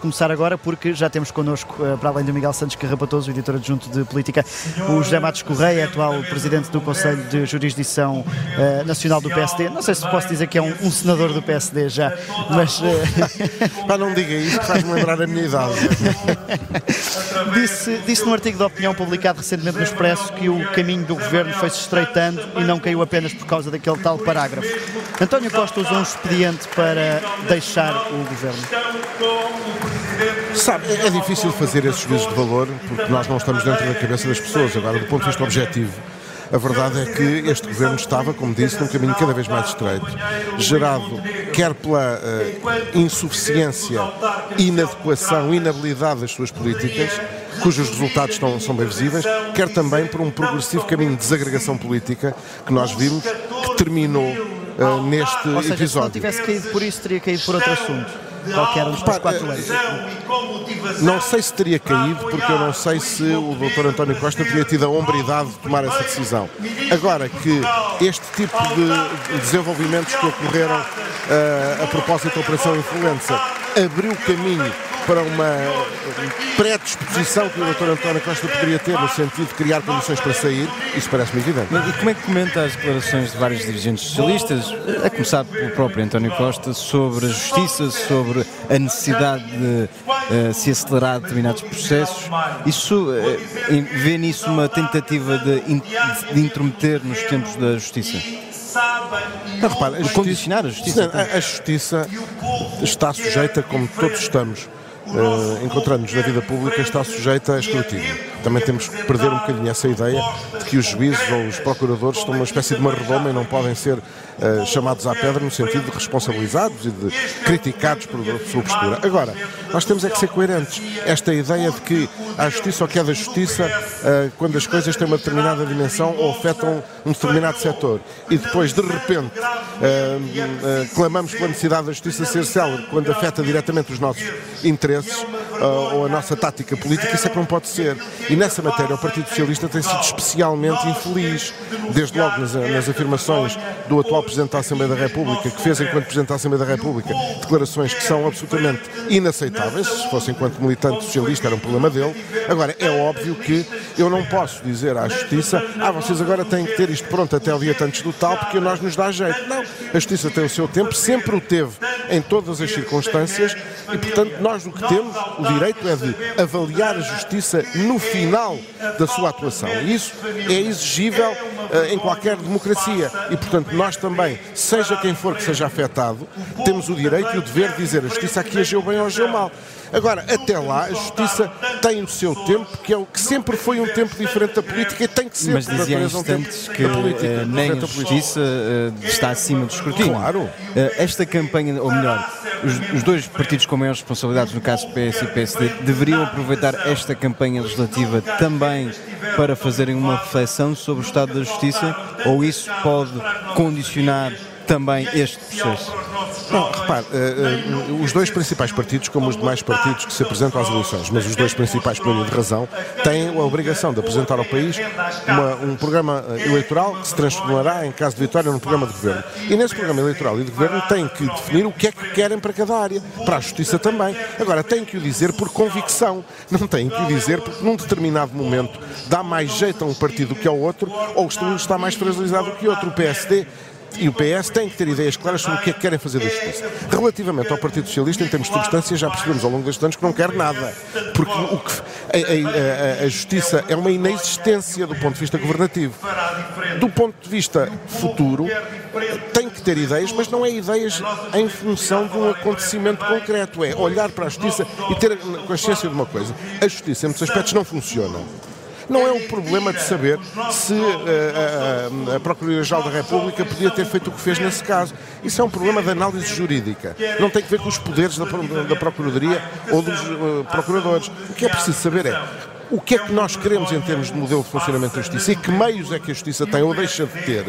começar agora porque já temos connosco, eh, para além do Miguel Santos Carrapatoso, editor adjunto de política, o José Matos Correia, atual presidente do Conselho de Jurisdição uh, Nacional do PSD. Não sei se posso dizer que é um, um senador do PSD já, mas. Uh... Pá, não diga isso, faz-me lembrar a minha idade. disse, disse num artigo de opinião publicado recentemente no Expresso que o caminho do governo foi-se estreitando e não caiu apenas por causa daquele tal parágrafo. António Costa usou um expediente para deixar o governo. Sabe, é difícil fazer esses juízos de valor porque nós não estamos dentro da cabeça das pessoas. Agora, do ponto de vista objetivo, a verdade é que este governo estava, como disse, num caminho cada vez mais estreito, gerado quer pela uh, insuficiência, inadequação, inabilidade das suas políticas, cujos resultados estão, são bem visíveis, quer também por um progressivo caminho de desagregação política que nós vimos, que terminou uh, neste Ou seja, episódio. Se não tivesse caído por isso, teria caído por outro assunto qualquer um dos quatro anos. Não sei se teria caído, porque eu não sei se o Dr. António Costa teria tido a hombridade de tomar essa decisão. Agora que este tipo de desenvolvimentos que ocorreram uh, a propósito da Operação Influenza abriu caminho para uma predisposição que o Dr. António Costa poderia ter no sentido de criar condições para sair, isso parece-me evidente. E como é que comenta as declarações de vários dirigentes socialistas, a começar pelo próprio António Costa, sobre a justiça, sobre a necessidade de uh, se acelerar determinados processos? Isso uh, vê nisso uma tentativa de, in, de intrometer nos tempos da justiça? Não, repara, a justiça, condicionar a justiça. a, a justiça está sujeita, como todos estamos, uh, encontrando-nos na vida pública está sujeita a escrutínio. Também temos que perder um bocadinho essa ideia de que os juízes ou os procuradores estão numa espécie de uma redoma e não podem ser uh, chamados à pedra no sentido de responsabilizados e de criticados por sua postura. Agora, nós temos é que ser coerentes. Esta ideia de que há justiça ou que é da justiça uh, quando as coisas têm uma determinada dimensão ou afetam um determinado setor e depois, de repente, uh, clamamos pela necessidade da justiça ser célebre quando afeta diretamente os nossos interesses ou a nossa tática política, isso é que não pode ser. E nessa matéria, o Partido Socialista tem sido especialmente infeliz, desde logo nas, nas afirmações do atual Presidente da Assembleia da República, que fez enquanto Presidente da Assembleia da República declarações que são absolutamente inaceitáveis, se fosse enquanto militante socialista era um problema dele. Agora, é óbvio que eu não posso dizer à Justiça, ah, vocês agora têm que ter isto pronto até o dia tantos do tal, porque nós nos dá jeito. Não, a Justiça tem o seu tempo, sempre o teve em todas as circunstâncias e, portanto, nós o que temos, o direito é de avaliar a Justiça no final da sua atuação. Isso é exigível em qualquer democracia. E, portanto, nós também, seja quem for que seja afetado, temos o direito e o dever de dizer a justiça aqui agiu bem ou agiu mal. Agora, até lá, a justiça tem o seu tempo, que é o que sempre foi um tempo diferente da política e tem que ser. Mas dizia um tempo que da política, uh, nem a justiça uh, está acima do escrutínio. Claro. Esta campanha, ou melhor, os, os, dois partidos com maiores responsabilidades, no caso PS e PSD, deveriam aproveitar esta campanha legislativa também para fazerem uma reflexão sobre o estado da justiça ou isso pode condicionar também este processo? Não, repare, uh, uh, os dois principais partidos, como os demais partidos que se apresentam às eleições, mas os dois principais, por de razão, têm a obrigação de apresentar ao país uma, um programa eh, eleitoral que se transformará, em caso de vitória, num programa de governo. E nesse programa eleitoral e de governo têm que definir o que é que querem para cada área, para a justiça também. Agora, têm que o dizer por convicção, não têm que o dizer porque num determinado momento dá mais jeito a um partido que ao outro, ou está mais fragilizado que outro. O PSD e o PS têm que ter ideias claras sobre o que é que querem fazer da justiça. Relativamente ao Partido Socialista, em termos de substância, já percebemos ao longo destes anos que não quer nada. Porque o que, a, a, a, justiça é uma inexistência do ponto de vista governativo. Do ponto de vista futuro, tem que ter ideias, mas não é ideias em função de um acontecimento concreto. É olhar para a justiça e ter consciência de uma coisa. A justiça, em muitos aspectos, não funciona. Não é um problema de saber se a, a Procuradoria-Geral da República podia ter feito o que fez nesse caso. Isso é um problema de análise jurídica. Não tem que ver com os poderes da, da Procuradoria ou dos uh, procuradores. O que é preciso saber é o que é que nós queremos em termos de modelo de funcionamento da justiça e que meios é que a justiça tem ou deixa de ter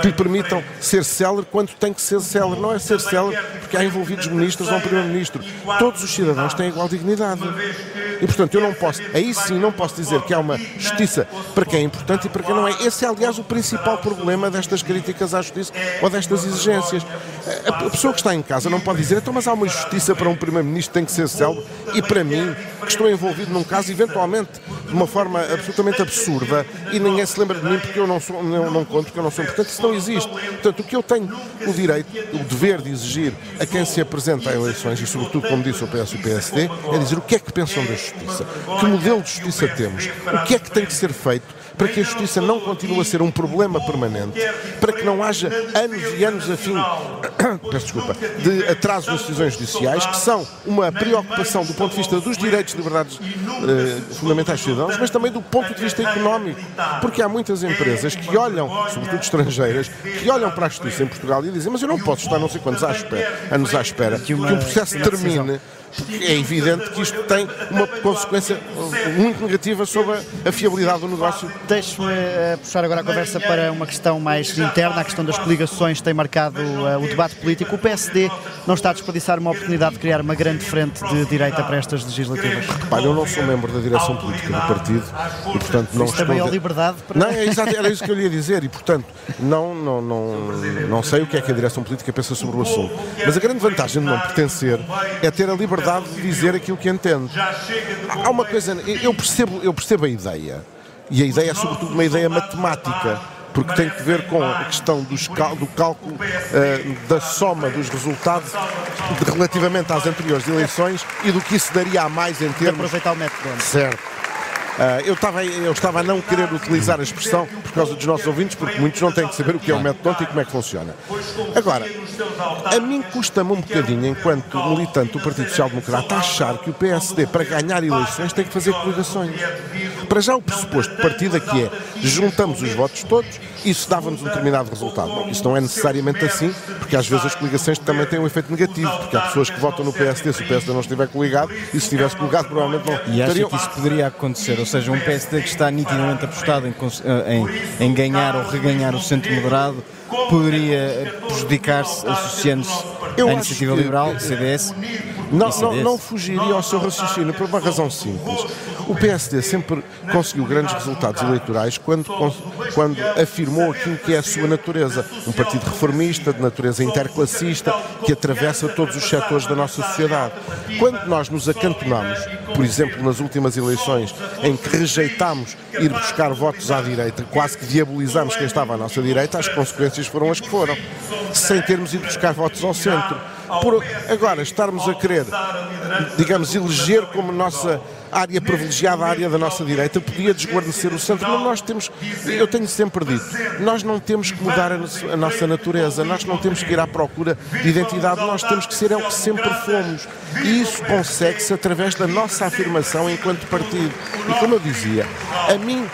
que lhe permitam ser célere quando tem que ser célere. Não é ser célere porque há envolvidos ministros ou um primeiro-ministro. Todos os cidadãos têm igual dignidade. E, portanto, eu não posso, aí sim, não posso dizer que há uma justiça para quem é importante e para quem não é. Esse é, aliás, o principal problema destas críticas à justiça ou destas exigências. A pessoa que está em casa não pode dizer, então, mas há uma justiça para um primeiro-ministro que tem que ser célebre e para mim, que estou envolvido num caso, eventualmente, de uma forma absolutamente absurda e ninguém se lembra de mim porque eu não, sou, não, não conto, porque eu não sou importante, isso não existe. Portanto, o que eu tenho o direito, o dever de exigir a quem se apresenta a eleições e, sobretudo, como disse o PS e o PSD, é dizer o que é que pensam da justiça, que modelo de justiça temos, o que é que tem que ser feito para que a justiça não continue a ser um problema permanente, para que não haja anos e anos a fim, desculpa, de atrasos nas decisões judiciais, que são uma preocupação do ponto de vista dos direitos e liberdades eh, fundamentais dos cidadãos, mas também do ponto de vista económico, porque há muitas empresas que olham, sobretudo estrangeiras, que olham para a justiça em Portugal e dizem, mas eu não posso estar não sei quantos à espera, anos à espera que um processo termine é evidente que isto tem uma consequência muito negativa sobre a fiabilidade do negócio. Deixe-me uh, puxar agora a conversa para uma questão mais interna, a questão das coligações tem marcado uh, o debate político. O PSD não está a desperdiçar uma oportunidade de criar uma grande frente de direita para estas legislativas? Repare, eu não sou membro da direção política do partido e, portanto, não isso estou... também é liberdade para... Não, é exato, era isso que eu lhe ia dizer e, portanto, não, não, não, não sei o que é que a direção política pensa sobre o assunto. Mas a grande vantagem de não pertencer é ter a liberdade liberdade de dizer aquilo que entende. Há uma coisa, eu percebo, eu percebo a ideia, e a ideia é sobretudo uma ideia matemática porque tem que ver com a questão dos, do cálculo uh, da soma dos resultados de, relativamente às anteriores eleições e do que isso daria a mais em termos. De aproveitar o método. Certo. Uh, eu, estava, eu estava a não querer utilizar a expressão por causa dos nossos ouvintes, porque muitos não têm que saber o que é o método e como é que funciona. Agora, a mim custa-me um bocadinho, enquanto militante do Partido Social Democrata, achar que o PSD, para ganhar eleições, tem que fazer coligações. Para já, o pressuposto de partida que é juntamos os votos todos, isso dava-nos um determinado resultado. Bom, isso não é necessariamente assim, porque às vezes as coligações também têm um efeito negativo, porque há pessoas que votam no PSD se o PSD não estiver coligado, e se estivesse coligado, provavelmente não. E acha teriam... que isso poderia acontecer? Seja, um PSD que está nitidamente apostado em, eh, em, em ganhar ou reganhar o centro moderado poderia prejudicar-se associando-se à iniciativa liberal, CDS? Não, não, não fugiria ao seu raciocínio por uma razão simples. O PSD sempre conseguiu grandes resultados eleitorais quando, quando afirmou aquilo que é a sua natureza. Um partido reformista, de natureza interclassista, que atravessa todos os setores da nossa sociedade. Quando nós nos acantonamos, por exemplo, nas últimas eleições, em que rejeitámos ir buscar votos à direita, quase que diabolizamos quem estava à nossa direita, as consequências foram as que foram, sem termos ido buscar votos ao centro. Por agora estarmos a querer, digamos, eleger como nossa área privilegiada, a área da nossa direita, podia desguarnecer o centro, mas nós temos, eu tenho sempre dito, nós não temos que mudar a, nossa natureza, nós não temos que ir à procura de identidade, nós temos que ser é o que sempre fomos. E isso consegue-se através da nossa afirmação enquanto partido. E como eu dizia, a mim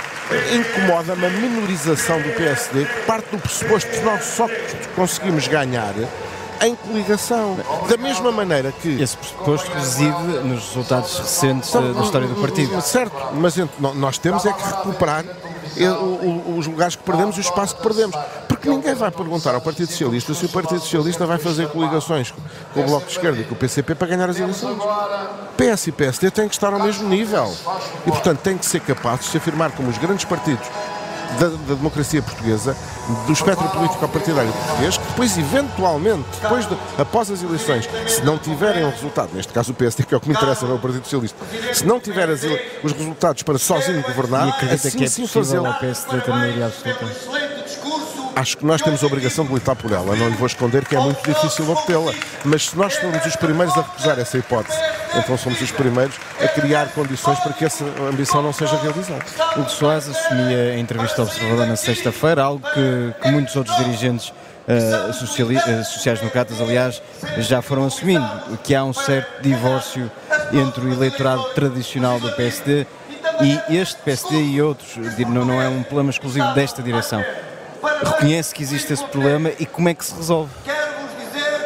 incomoda-me a minorização do PSD, que parte do pressuposto que nós só conseguimos ganhar em coligação. Da mesma maneira que. Esse pressuposto reside nos resultados recentes da história do partido. Certo, mas nós temos é que recuperar os lugares que perdemos e o espaço que perdemos. Porque ninguém vai perguntar ao Partido Socialista se o Partido Socialista vai fazer coligações com o Bloco de Esquerda e com o PCP para ganhar as eleições. PS e PSD têm que estar ao mesmo nível. E, portanto, têm que ser capazes de se afirmar como os grandes partidos da, da, democracia portuguesa, do espectro político partidário português, que depois, eventualmente, depois de, após as eleições, se não tiverem o resultado, neste caso o PSD, que é o que me interessa, não é o Partido Socialista, se não tiver as, os resultados para sozinho governar, assim que é sim fazê-lo. Acho que nós temos a obrigação de lutar por ela. Não lhe vou esconder que é muito difícil obtê-la. Mas se nós formos os primeiros a recusar essa hipótese, então somos os primeiros a criar condições para que essa ambição não seja realizada. O Soares assumia em entrevista ao Observador na sexta-feira, algo que, que, muitos outros dirigentes uh, sociais-democratas, aliás, já foram assumindo, que há um certo divórcio entre o eleitorado tradicional do PSD e este PSD e outros, não, não é um problema exclusivo desta direção reconhece que existe esse problema e como é que se resolve?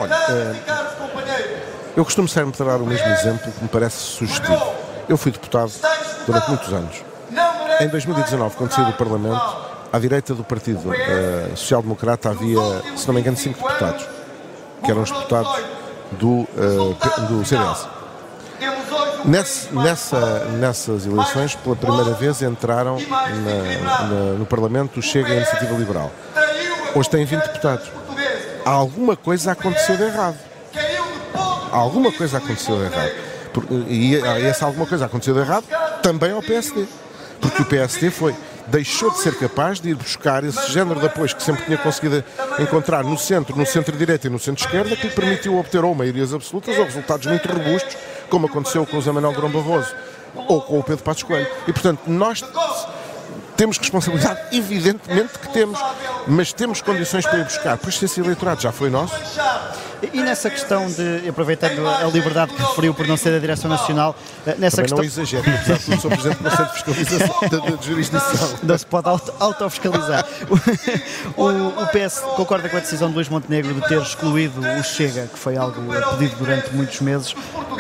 Olha, é, eu costumo sempre dar o mesmo exemplo que me parece sugestivo. Eu fui deputado durante muitos anos. Em 2019, quando saí do Parlamento, à direita do Partido uh, Social Democrata havia, se não me engano, cinco deputados, que eram os deputados do, uh, do CDS. Nesse, nessa, nessas eleições, pela primeira vez, entraram na, na, no Parlamento o Chega e a Iniciativa Liberal. Hoje tem 20 deputados. Alguma coisa aconteceu de errado. Alguma coisa aconteceu de errado. E essa alguma coisa aconteceu de errado também ao PSD. Porque o PSD foi deixou de ser capaz de ir buscar esse género de apoios que sempre tinha conseguido encontrar no centro, no centro-direita e no centro-esquerda, que lhe permitiu obter ou maiorias absolutas ou resultados muito robustos, como aconteceu com o Zé Manuel Grão Barroso ou com o Pedro Passos Coelho. E, portanto, nós temos responsabilidade, evidentemente que temos, mas temos condições para ir buscar, pois esse eleitorado já foi nosso. E nessa questão de, aproveitando a liberdade que referiu por não ser da Direção Nacional, eh, nessa Também questão... não exagero, apesar de que sou Presidente do Conselho de Fiscalização de, Jurisdição. Não se pode autofiscalizar. o, o PS concorda com a decisão de Luís Montenegro de ter excluído o Chega, que foi algo pedido durante muitos meses.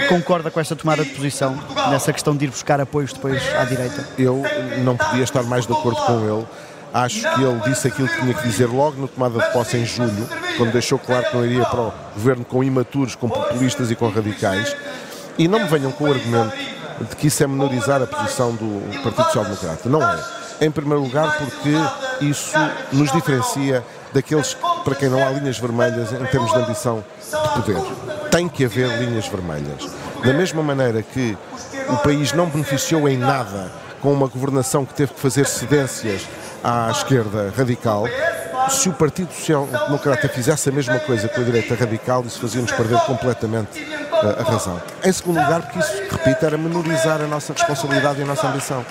Concorda com esta tomada de posição nessa questão de ir buscar apoios depois à direita? Eu não podia estar mais de acordo com ele Acho que ele disse aquilo que tinha que dizer logo na tomada de posse em julho, quando deixou claro que não iria para o governo com imaturos, com populistas e com radicais. E não me venham com o argumento de que isso é menorizar a posição do Partido Social Democrata. Não é. Em primeiro lugar, porque isso nos diferencia daqueles para quem não há linhas vermelhas em termos de ambição de poder. Tem que haver linhas vermelhas. Da mesma maneira que o país não beneficiou em nada com uma governação que teve que fazer cedências à esquerda radical. Se o Partido Social Democrata fizesse a mesma coisa com a direita radical, isso fazia-nos perder completamente a, a razão. Em segundo lugar, porque isso, repito, era menorizar a nossa responsabilidade e a nossa ambição.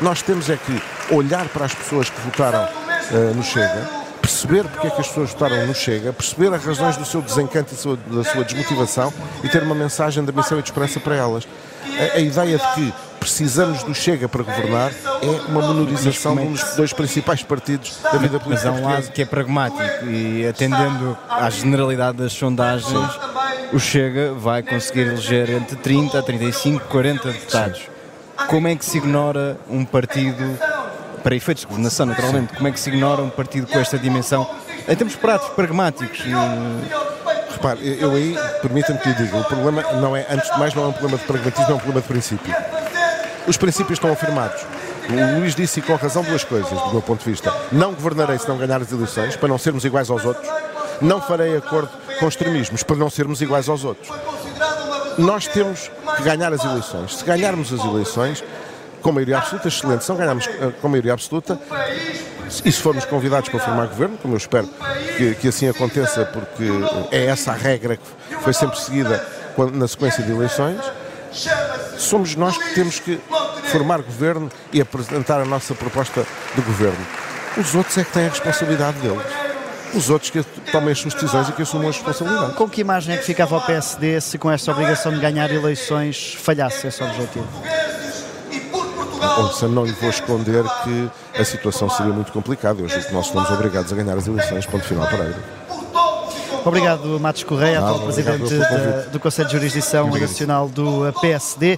Nós temos é que olhar para as pessoas que votaram uh, no Chega, perceber porque é que as pessoas votaram no Chega, perceber as razões do seu desencanto e da sua desmotivação e ter uma mensagem de ambição e de esperança para elas. A, a ideia de que precisamos do Chega para governar é uma menorização de um dos dois principais partidos da vida política. Mas há um lado que é pragmático e atendendo à generalidade das sondagens, o Chega vai conseguir eleger entre 30 a 35, 40 deputados. Como é que se ignora um partido, para efeitos de governação naturalmente, como é que se ignora um partido com esta dimensão em termos práticos, pragmáticos? Repare, eu aí, permita-me que lhe diga, o problema não é, antes de mais, não é um problema de pragmatismo, é um problema de princípio os princípios estão afirmados. O Luís disse e com razão duas coisas, do meu ponto de vista. Não governarei se não ganhar as eleições, para não sermos iguais aos outros. Não farei acordo com extremismos, para não sermos iguais aos outros. Nós temos que ganhar as eleições. Se ganharmos as eleições, com maioria absoluta, excelente. Se não ganharmos eh, com maioria absoluta, e se formos convidados para formar governo, como eu espero que, que assim aconteça, porque é essa a regra que foi sempre seguida na sequência de eleições, somos nós que temos que formar governo e apresentar a nossa proposta de governo. Os outros é que têm a responsabilidade deles. Os outros que tomem as suas decisões e que assumam a responsabilidade. Com que imagem é que ficava o PSD se com esta obrigação de ganhar eleições falhasse esse objetivo? Ouça, não lhe vou esconder que a situação seria muito complicada. Que nós fomos obrigados a ganhar as eleições, ponto final para ele. Obrigado, Matos Correia, atual presidente do Conselho de Jurisdição Nacional do PSD.